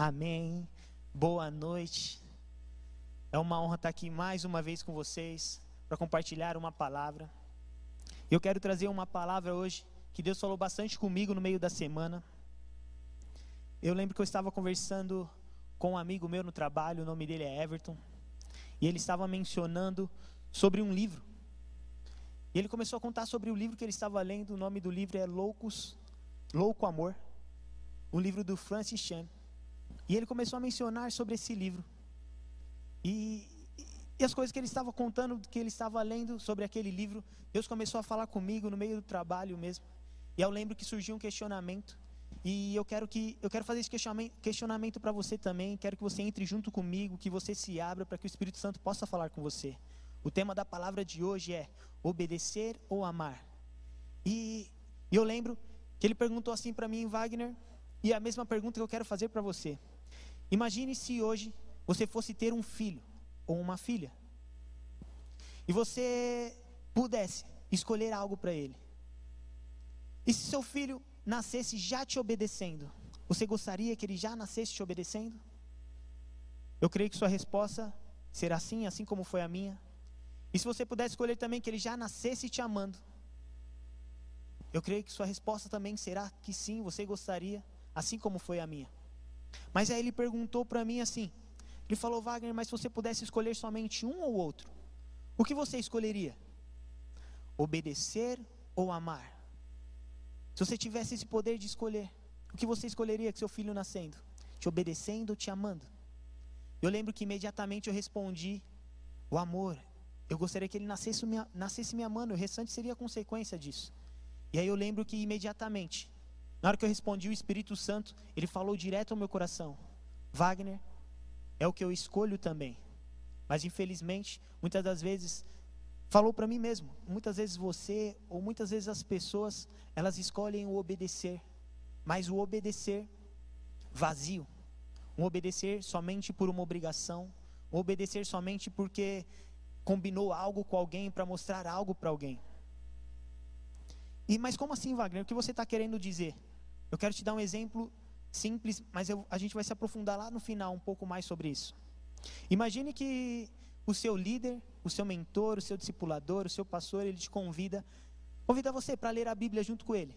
Amém. Boa noite. É uma honra estar aqui mais uma vez com vocês para compartilhar uma palavra. Eu quero trazer uma palavra hoje que Deus falou bastante comigo no meio da semana. Eu lembro que eu estava conversando com um amigo meu no trabalho, o nome dele é Everton, e ele estava mencionando sobre um livro. E ele começou a contar sobre o livro que ele estava lendo, o nome do livro é Loucos, Louco Amor, um livro do Francis Chan. E ele começou a mencionar sobre esse livro. E, e as coisas que ele estava contando, que ele estava lendo sobre aquele livro, Deus começou a falar comigo no meio do trabalho mesmo. E eu lembro que surgiu um questionamento. E eu quero que eu quero fazer esse questionamento para você também. Quero que você entre junto comigo, que você se abra para que o Espírito Santo possa falar com você. O tema da palavra de hoje é obedecer ou amar. E, eu lembro que ele perguntou assim para mim, Wagner, e a mesma pergunta que eu quero fazer para você. Imagine se hoje você fosse ter um filho ou uma filha. E você pudesse escolher algo para ele. E se seu filho nascesse já te obedecendo, você gostaria que ele já nascesse te obedecendo? Eu creio que sua resposta será sim, assim como foi a minha. E se você pudesse escolher também que ele já nascesse te amando, eu creio que sua resposta também será que sim, você gostaria, assim como foi a minha. Mas aí ele perguntou para mim assim: ele falou, Wagner, mas se você pudesse escolher somente um ou outro, o que você escolheria? Obedecer ou amar? Se você tivesse esse poder de escolher, o que você escolheria com seu filho nascendo? Te obedecendo ou te amando? Eu lembro que imediatamente eu respondi: o amor. Eu gostaria que ele nascesse nascesse me amando, o restante seria consequência disso. E aí eu lembro que imediatamente, na hora que eu respondi, o Espírito Santo, ele falou direto ao meu coração: Wagner, é o que eu escolho também. Mas infelizmente, muitas das vezes, falou para mim mesmo, muitas vezes você, ou muitas vezes as pessoas, elas escolhem o obedecer, mas o obedecer vazio, um obedecer somente por uma obrigação, um obedecer somente porque combinou algo com alguém para mostrar algo para alguém. E mas como assim, Wagner? O que você está querendo dizer? Eu quero te dar um exemplo simples, mas eu, a gente vai se aprofundar lá no final um pouco mais sobre isso. Imagine que o seu líder, o seu mentor, o seu discipulador, o seu pastor, ele te convida, convida você para ler a Bíblia junto com ele.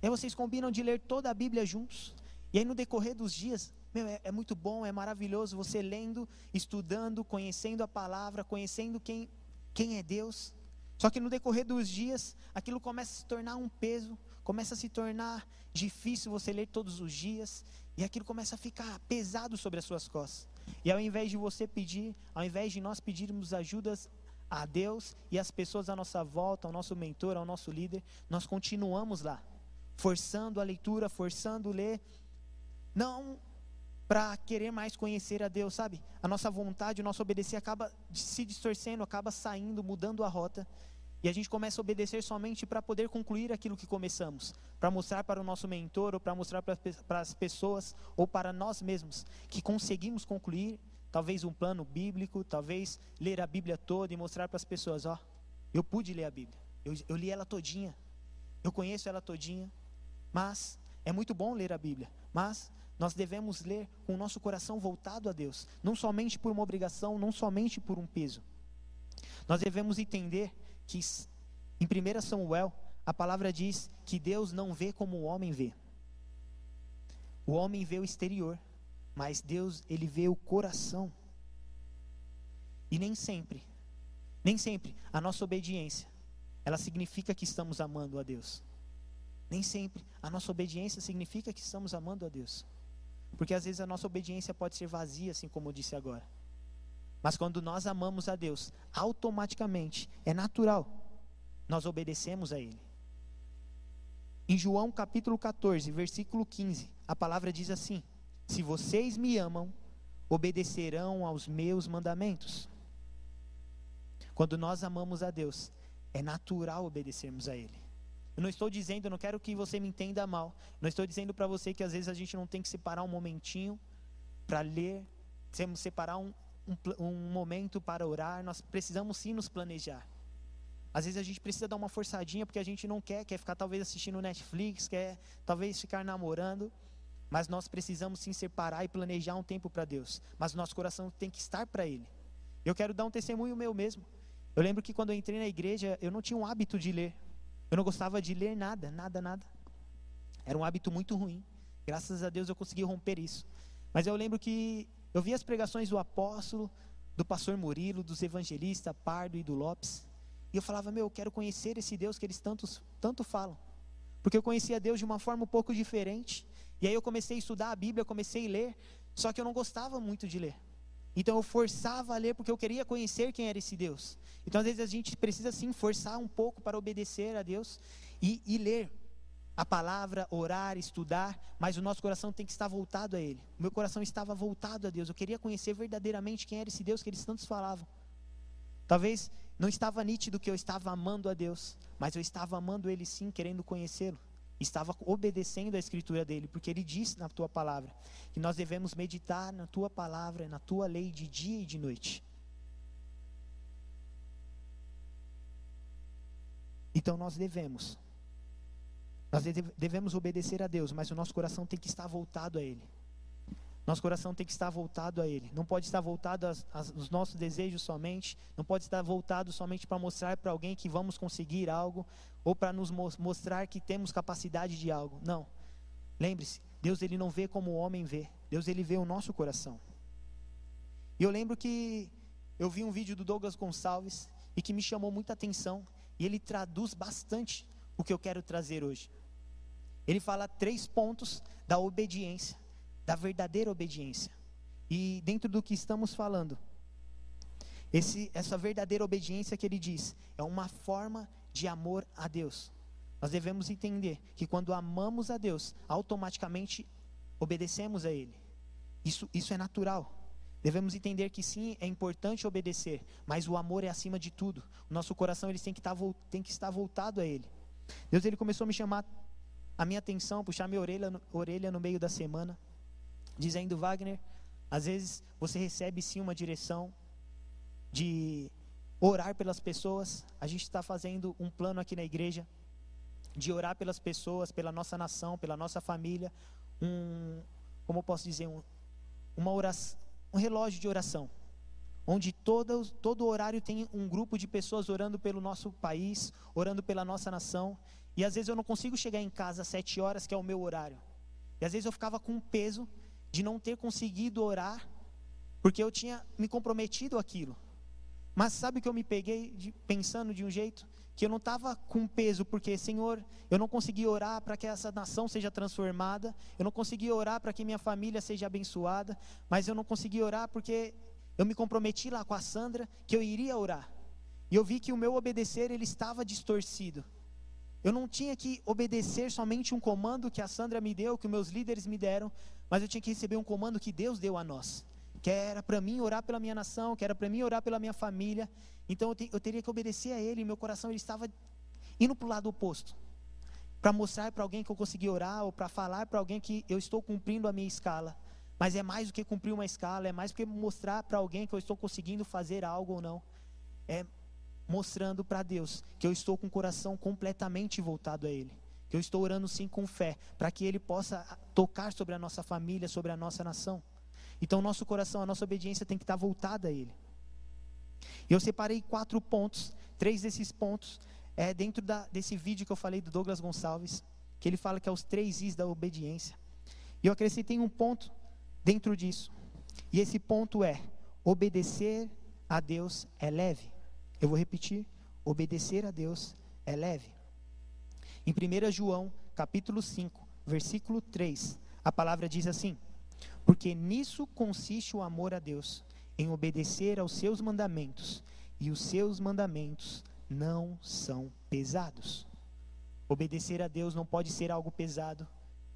E aí vocês combinam de ler toda a Bíblia juntos. E aí no decorrer dos dias, meu, é, é, muito bom, é maravilhoso você lendo, estudando, conhecendo a palavra, conhecendo quem, quem é Deus. Só que no decorrer dos dias, aquilo começa a se tornar um peso, começa a se tornar difícil você ler todos os dias, e aquilo começa a ficar pesado sobre as suas costas. E ao invés de você pedir, ao invés de nós pedirmos ajudas a Deus e as pessoas à nossa volta, ao nosso mentor, ao nosso líder, nós continuamos lá, forçando a leitura, forçando ler, não para querer mais conhecer a Deus, sabe? A nossa vontade, o nosso obedecer acaba se distorcendo, acaba saindo, mudando a rota. E a gente começa a obedecer somente para poder concluir aquilo que começamos, para mostrar para o nosso mentor, ou para mostrar para, as pessoas, ou para nós mesmos, que conseguimos concluir talvez um plano bíblico, talvez ler a Bíblia toda e mostrar para as pessoas: ó, eu pude ler a Bíblia, eu, eu li ela todinha, eu conheço ela todinha, mas é muito bom ler a Bíblia, mas nós devemos ler com o nosso coração voltado a Deus, não somente por uma obrigação, não somente por um peso. Nós devemos entender que em 1 Samuel, a palavra diz que Deus não vê como o homem vê. O homem vê o exterior, mas Deus, ele vê o coração. E nem sempre, nem sempre a nossa obediência, ela significa que estamos amando a Deus. Nem sempre a nossa obediência significa que estamos amando a Deus. Porque às vezes a nossa obediência pode ser vazia, assim como eu disse agora. Mas quando nós amamos a Deus, automaticamente, é natural, nós obedecemos a Ele. Em João capítulo 14, versículo 15, a palavra diz assim: Se vocês me amam, obedecerão aos meus mandamentos. Quando nós amamos a Deus, é natural obedecermos a Ele. Eu não estou dizendo, eu não quero que você me entenda mal. Não estou dizendo para você que às vezes a gente não tem que separar um momentinho para ler, temos separar um, um, um momento para orar, nós precisamos sim nos planejar. Às vezes a gente precisa dar uma forçadinha porque a gente não quer, quer ficar talvez assistindo Netflix, quer talvez ficar namorando. mas nós precisamos sim separar e planejar um tempo para Deus. Mas o nosso coração tem que estar para Ele. Eu quero dar um testemunho meu mesmo. Eu lembro que quando eu entrei na igreja, eu não tinha um hábito de ler. Eu não gostava de ler nada, nada, nada. Era um hábito muito ruim. Graças a Deus eu consegui romper isso. Mas eu lembro que eu vi as pregações do apóstolo, do pastor Murilo, dos evangelistas Pardo e do Lopes. E eu falava, meu, eu quero conhecer esse Deus que eles tantos, tanto falam. Porque eu conhecia Deus de uma forma um pouco diferente. E aí eu comecei a estudar a Bíblia, comecei a ler, só que eu não gostava muito de ler. Então eu forçava a ler porque eu queria conhecer quem era esse Deus. Então às vezes a gente precisa sim forçar um pouco para obedecer a Deus e, e ler a palavra, orar, estudar, mas o nosso coração tem que estar voltado a Ele. O meu coração estava voltado a Deus. Eu queria conhecer verdadeiramente quem era esse Deus que eles tantos falavam. Talvez não estava nítido que eu estava amando a Deus, mas eu estava amando Ele sim, querendo conhecê-lo estava obedecendo a escritura dele, porque ele disse na tua palavra que nós devemos meditar na tua palavra, na tua lei de dia e de noite. Então nós devemos, nós devemos obedecer a Deus, mas o nosso coração tem que estar voltado a Ele. Nosso coração tem que estar voltado a Ele. Não pode estar voltado aos nossos desejos somente. Não pode estar voltado somente para mostrar para alguém que vamos conseguir algo ou para nos mostrar que temos capacidade de algo. Não. Lembre-se, Deus ele não vê como o homem vê. Deus ele vê o nosso coração. E eu lembro que eu vi um vídeo do Douglas Gonçalves e que me chamou muita atenção e ele traduz bastante o que eu quero trazer hoje. Ele fala três pontos da obediência da verdadeira obediência. E dentro do que estamos falando, esse, essa verdadeira obediência que ele diz é uma forma de amor a Deus. Nós devemos entender que quando amamos a Deus, automaticamente obedecemos a Ele. Isso, isso é natural. Devemos entender que sim, é importante obedecer, mas o amor é acima de tudo. O nosso coração ele tem que, estar, tá tem que estar voltado a Ele. Deus ele começou a me chamar a minha atenção, puxar minha orelha, orelha no meio da semana dizendo: Wagner, às vezes você recebe sim uma direção de orar pelas pessoas. A gente está fazendo um plano aqui na igreja de orar pelas pessoas, pela nossa nação, pela nossa família. Um, como eu posso dizer, um, uma oração, um relógio de oração, onde todo, todo horário tem um grupo de pessoas orando pelo nosso país, orando pela nossa nação. E às vezes eu não consigo chegar em casa às sete horas, que é o meu horário. E às vezes eu ficava com peso de não ter conseguido orar, porque eu tinha me comprometido aquilo. Mas sabe que eu me peguei de, pensando de um jeito que eu não estava com peso, porque, Senhor, eu não consegui orar para que essa nação seja transformada, eu não consegui orar para que minha família seja abençoada, mas eu não consegui orar porque eu me comprometi lá com a Sandra que eu iria orar. E eu vi que o meu obedecer ele estava distorcido. Eu não tinha que obedecer somente um comando que a Sandra me deu, que os meus líderes me deram, mas eu tinha que receber um comando que Deus deu a nós. Que era para mim orar pela minha nação, que era para mim orar pela minha família. Então eu, te, eu teria que obedecer a Ele, meu coração ele estava indo para o lado oposto. Para mostrar para alguém que eu consegui orar, ou para falar para alguém que eu estou cumprindo a minha escala. Mas é mais do que cumprir uma escala, é mais do que mostrar para alguém que eu estou conseguindo fazer algo ou não. É mostrando para Deus que eu estou com o coração completamente voltado a Ele. Que eu estou orando sim com fé, para que Ele possa tocar sobre a nossa família, sobre a nossa nação. Então, nosso coração, a nossa obediência tem que estar voltada a Ele. E eu separei quatro pontos, três desses pontos, é dentro da, desse vídeo que eu falei do Douglas Gonçalves, que ele fala que é os três Is da obediência. E eu acrescentei um ponto dentro disso. E esse ponto é: obedecer a Deus é leve. Eu vou repetir: obedecer a Deus é leve. Em 1 João, capítulo 5, versículo 3, a palavra diz assim: Porque nisso consiste o amor a Deus, em obedecer aos seus mandamentos, e os seus mandamentos não são pesados. Obedecer a Deus não pode ser algo pesado.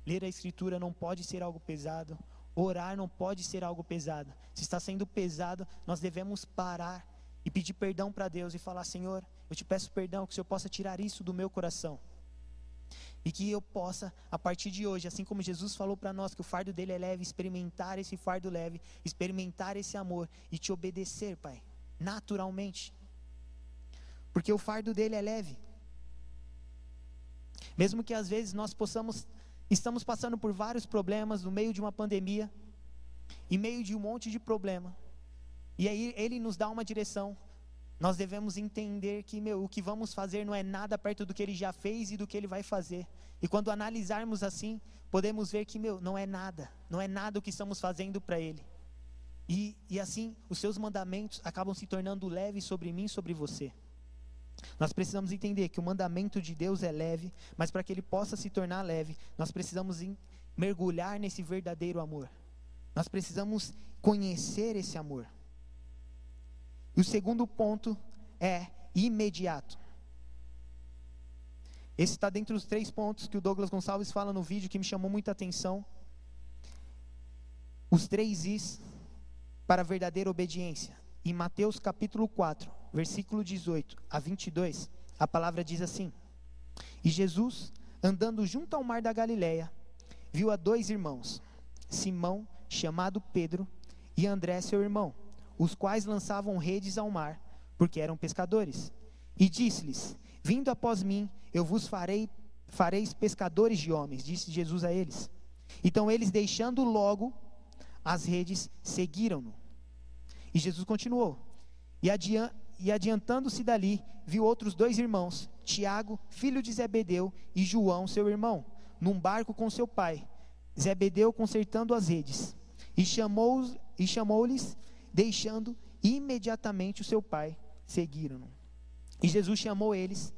Ler a Escritura não pode ser algo pesado. Orar não pode ser algo pesado. Se está sendo pesado, nós devemos parar e pedir perdão para Deus e falar: Senhor, eu te peço perdão, que o Senhor possa tirar isso do meu coração. E que eu possa, a partir de hoje, assim como Jesus falou para nós que o fardo dele é leve, experimentar esse fardo leve, experimentar esse amor e te obedecer, Pai, naturalmente. Porque o fardo dele é leve. Mesmo que às vezes nós possamos Estamos passando por vários problemas no meio de uma pandemia, em meio de um monte de problema. E aí ele nos dá uma direção. Nós devemos entender que meu, o que vamos fazer não é nada perto do que ele já fez e do que ele vai fazer. E quando analisarmos assim, podemos ver que meu, não é nada, não é nada o que estamos fazendo para ele. E, e assim, os seus mandamentos acabam se tornando leves sobre mim e sobre você. Nós precisamos entender que o mandamento de Deus é leve, mas para que ele possa se tornar leve, nós precisamos mergulhar nesse verdadeiro amor. Nós precisamos conhecer esse amor. E o segundo ponto é imediato. Esse está dentro dos três pontos que o Douglas Gonçalves fala no vídeo que me chamou muita atenção. Os três Is para a verdadeira obediência. Em Mateus capítulo 4, versículo 18 a 22, a palavra diz assim: E Jesus, andando junto ao mar da Galileia, viu a dois irmãos, Simão, chamado Pedro, e André, seu irmão, os quais lançavam redes ao mar, porque eram pescadores. E disse-lhes: Vindo após mim, eu vos farei fareis pescadores de homens, disse Jesus a eles. Então eles, deixando logo as redes, seguiram-no. E Jesus continuou. E, adian e adiantando-se dali, viu outros dois irmãos, Tiago, filho de Zebedeu, e João, seu irmão, num barco com seu pai. Zebedeu consertando as redes. E chamou-lhes, e chamou deixando imediatamente o seu pai, seguiram-no. E Jesus chamou eles,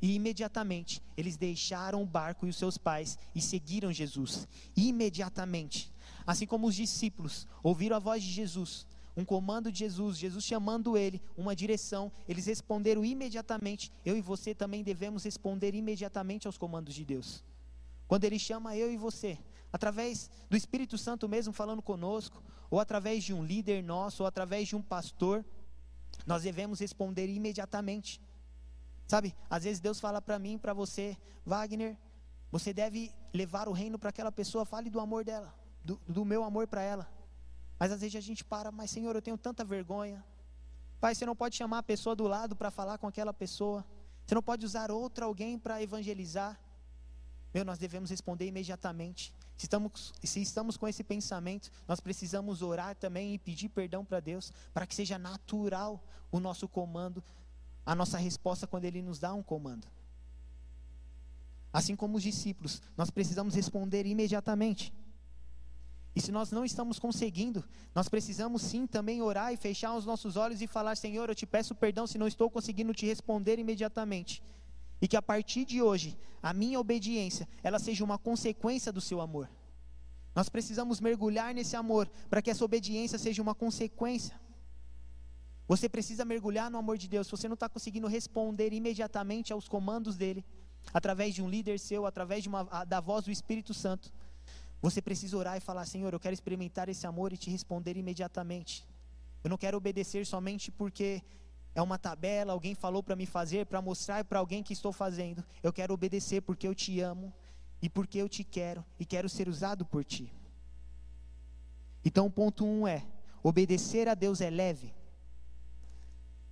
e imediatamente eles deixaram o barco e os seus pais e seguiram Jesus. Imediatamente. Assim como os discípulos ouviram a voz de Jesus, um comando de Jesus, Jesus chamando ele, uma direção, eles responderam imediatamente. Eu e você também devemos responder imediatamente aos comandos de Deus. Quando ele chama eu e você, através do Espírito Santo mesmo falando conosco, ou através de um líder nosso, ou através de um pastor, nós devemos responder imediatamente. Sabe, às vezes Deus fala para mim, para você, Wagner, você deve levar o reino para aquela pessoa, fale do amor dela, do, do meu amor para ela. Mas às vezes a gente para, mas Senhor, eu tenho tanta vergonha. Pai, você não pode chamar a pessoa do lado para falar com aquela pessoa. Você não pode usar outra alguém para evangelizar. Meu, nós devemos responder imediatamente. Se estamos, se estamos com esse pensamento, nós precisamos orar também e pedir perdão para Deus, para que seja natural o nosso comando, a nossa resposta quando Ele nos dá um comando. Assim como os discípulos, nós precisamos responder imediatamente. E se nós não estamos conseguindo, nós precisamos sim também orar e fechar os nossos olhos e falar: Senhor, eu te peço perdão se não estou conseguindo te responder imediatamente. E que a partir de hoje, a minha obediência, ela seja uma consequência do seu amor. Nós precisamos mergulhar nesse amor para que essa obediência seja uma consequência. Você precisa mergulhar no amor de Deus. Se você não está conseguindo responder imediatamente aos comandos dele, através de um líder seu, através de uma, da voz do Espírito Santo, você precisa orar e falar: Senhor, eu quero experimentar esse amor e te responder imediatamente. Eu não quero obedecer somente porque é uma tabela, alguém falou para me fazer, para mostrar para alguém que estou fazendo. Eu quero obedecer porque eu te amo e porque eu te quero e quero ser usado por ti. Então, o ponto um é: obedecer a Deus é leve.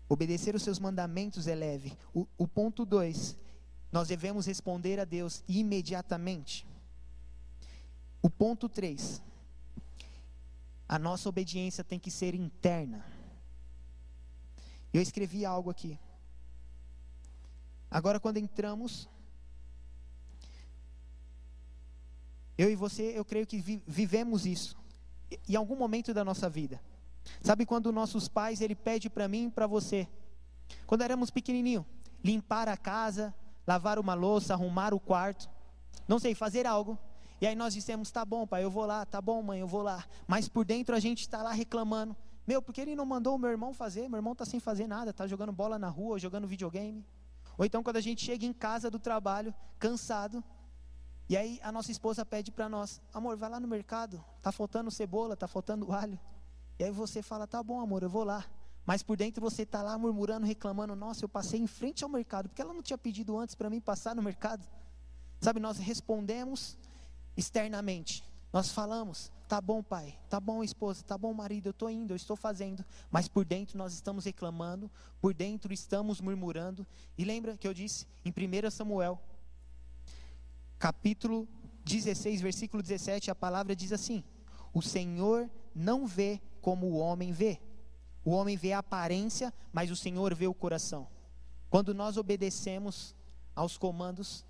Obedecer os seus mandamentos é leve. O, o ponto dois, nós devemos responder a Deus imediatamente. O ponto 3. A nossa obediência tem que ser interna. Eu escrevi algo aqui. Agora, quando entramos, eu e você, eu creio que vi, vivemos isso em algum momento da nossa vida. Sabe quando nossos pais ele pede para mim e para você, quando éramos pequenininho, limpar a casa, lavar uma louça, arrumar o quarto, não sei, fazer algo. E aí nós dissemos: tá bom, pai, eu vou lá, tá bom, mãe, eu vou lá. Mas por dentro a gente está lá reclamando: meu, porque ele não mandou o meu irmão fazer? Meu irmão está sem fazer nada, está jogando bola na rua, jogando videogame. Ou então quando a gente chega em casa do trabalho, cansado, e aí a nossa esposa pede para nós: amor, vai lá no mercado, tá faltando cebola, tá faltando alho. E aí você fala: tá bom, amor, eu vou lá. Mas por dentro você está lá murmurando, reclamando: nossa, eu passei em frente ao mercado, porque ela não tinha pedido antes para mim passar no mercado. Sabe, nós respondemos externamente. Nós falamos, tá bom, pai, tá bom, esposa, tá bom, marido, eu estou indo, eu estou fazendo, mas por dentro nós estamos reclamando, por dentro estamos murmurando. E lembra que eu disse em 1 Samuel, capítulo 16, versículo 17, a palavra diz assim: O Senhor não vê como o homem vê. O homem vê a aparência, mas o Senhor vê o coração. Quando nós obedecemos aos comandos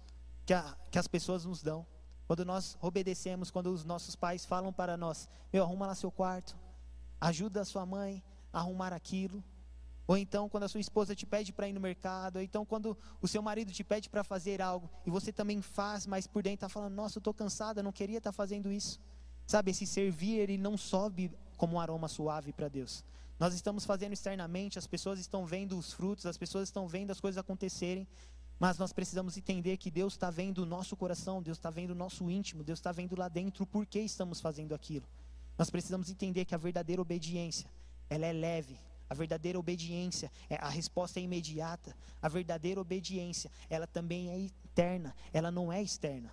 que, a, que as pessoas nos dão, quando nós obedecemos, quando os nossos pais falam para nós: Meu, arruma lá seu quarto, ajuda a sua mãe a arrumar aquilo. Ou então, quando a sua esposa te pede para ir no mercado, ou então, quando o seu marido te pede para fazer algo e você também faz, mas por dentro está falando: Nossa, eu estou cansada, não queria estar tá fazendo isso. Sabe, esse servir, ele não sobe como um aroma suave para Deus. Nós estamos fazendo externamente, as pessoas estão vendo os frutos, as pessoas estão vendo as coisas acontecerem, mas nós precisamos entender que Deus está vendo o nosso coração, Deus está vendo o nosso íntimo, Deus está vendo lá dentro o porquê estamos fazendo aquilo. Nós precisamos entender que a verdadeira obediência, ela é leve. A verdadeira obediência, é, a resposta é imediata. A verdadeira obediência, ela também é interna, ela não é externa.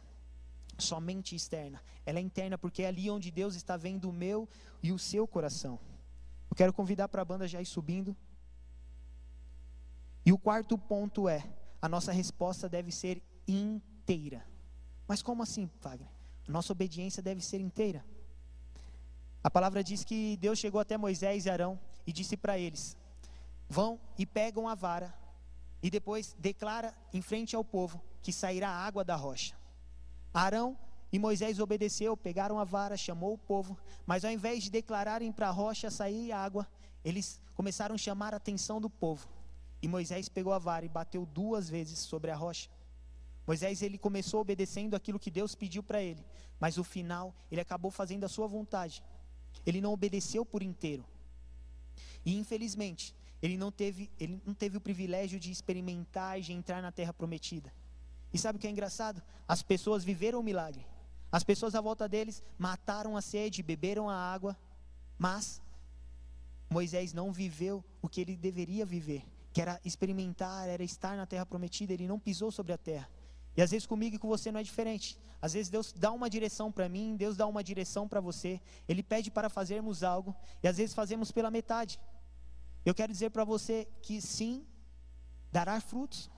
Somente externa. Ela é interna porque é ali onde Deus está vendo o meu e o seu coração. Eu quero convidar para a banda já ir subindo. E o quarto ponto é: a nossa resposta deve ser inteira. Mas como assim, Wagner? A nossa obediência deve ser inteira. A palavra diz que Deus chegou até Moisés e Arão e disse para eles: Vão e pegam a vara e depois declara em frente ao povo que sairá água da rocha. Arão e Moisés obedeceu, pegaram a vara, chamou o povo, mas ao invés de declararem para a rocha sair água, eles começaram a chamar a atenção do povo. E Moisés pegou a vara e bateu duas vezes sobre a rocha. Moisés ele começou obedecendo aquilo que Deus pediu para ele, mas no final ele acabou fazendo a sua vontade. Ele não obedeceu por inteiro. E infelizmente, ele não teve, ele não teve o privilégio de experimentar e de entrar na terra prometida. E sabe o que é engraçado? As pessoas viveram o milagre. As pessoas à volta deles mataram a sede, beberam a água, mas Moisés não viveu o que ele deveria viver que era experimentar, era estar na terra prometida, ele não pisou sobre a terra. E às vezes comigo e com você não é diferente. Às vezes Deus dá uma direção para mim, Deus dá uma direção para você, Ele pede para fazermos algo, e às vezes fazemos pela metade. Eu quero dizer para você que sim, dará frutos.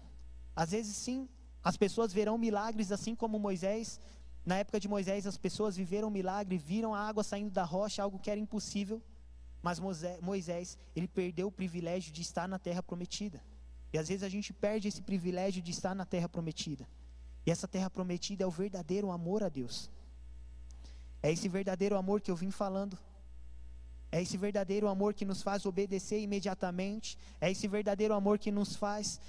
Às vezes sim, as pessoas verão milagres, assim como Moisés. Na época de Moisés, as pessoas viveram milagre, viram a água saindo da rocha, algo que era impossível. Mas Moisés, ele perdeu o privilégio de estar na terra prometida. E às vezes a gente perde esse privilégio de estar na terra prometida. E essa terra prometida é o verdadeiro amor a Deus. É esse verdadeiro amor que eu vim falando. É esse verdadeiro amor que nos faz obedecer imediatamente. É esse verdadeiro amor que nos faz.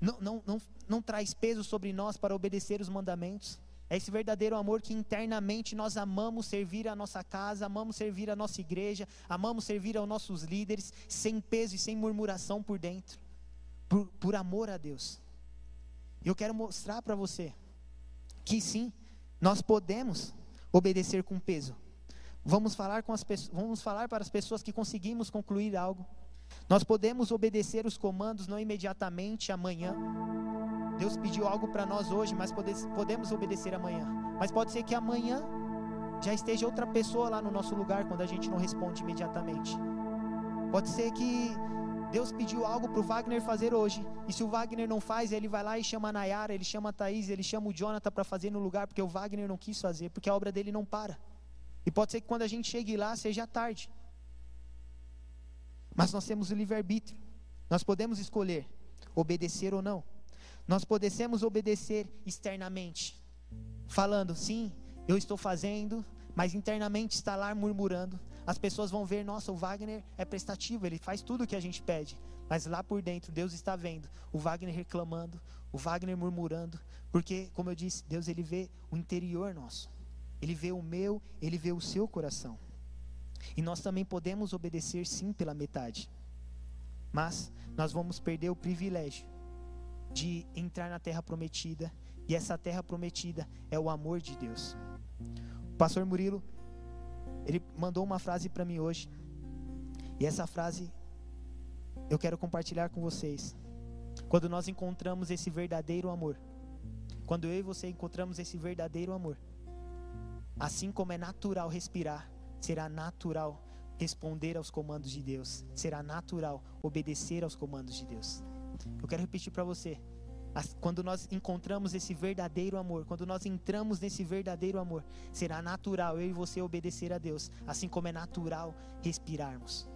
Não, não, não, não traz peso sobre nós para obedecer os mandamentos. É esse verdadeiro amor que internamente nós amamos servir a nossa casa, amamos servir a nossa igreja, amamos servir aos nossos líderes, sem peso e sem murmuração por dentro, por, por amor a Deus. Eu quero mostrar para você que sim, nós podemos obedecer com peso. Vamos falar, com as, vamos falar para as pessoas que conseguimos concluir algo. Nós podemos obedecer os comandos não imediatamente amanhã. Deus pediu algo para nós hoje, mas podemos obedecer amanhã. Mas pode ser que amanhã já esteja outra pessoa lá no nosso lugar quando a gente não responde imediatamente. Pode ser que Deus pediu algo para o Wagner fazer hoje, e se o Wagner não faz, ele vai lá e chama a Nayara, ele chama a Thaís, ele chama o Jonathan para fazer no lugar, porque o Wagner não quis fazer, porque a obra dele não para. E pode ser que quando a gente chegue lá seja tarde. Mas nós temos o livre-arbítrio. Nós podemos escolher obedecer ou não. Nós podemos obedecer externamente, falando, sim, eu estou fazendo, mas internamente está lá murmurando. As pessoas vão ver, nossa, o Wagner é prestativo, ele faz tudo o que a gente pede. Mas lá por dentro, Deus está vendo o Wagner reclamando, o Wagner murmurando, porque, como eu disse, Deus ele vê o interior nosso. Ele vê o meu, ele vê o seu coração. E nós também podemos obedecer sim pela metade. Mas nós vamos perder o privilégio de entrar na terra prometida. E essa terra prometida é o amor de Deus. O pastor Murilo, ele mandou uma frase para mim hoje. E essa frase eu quero compartilhar com vocês. Quando nós encontramos esse verdadeiro amor, quando eu e você encontramos esse verdadeiro amor, assim como é natural respirar, será natural responder aos comandos de Deus, será natural obedecer aos comandos de Deus. Eu quero repetir para você. quando nós encontramos esse verdadeiro amor, quando nós entramos nesse verdadeiro amor, será natural eu e você obedecer a Deus, assim como é natural respirarmos.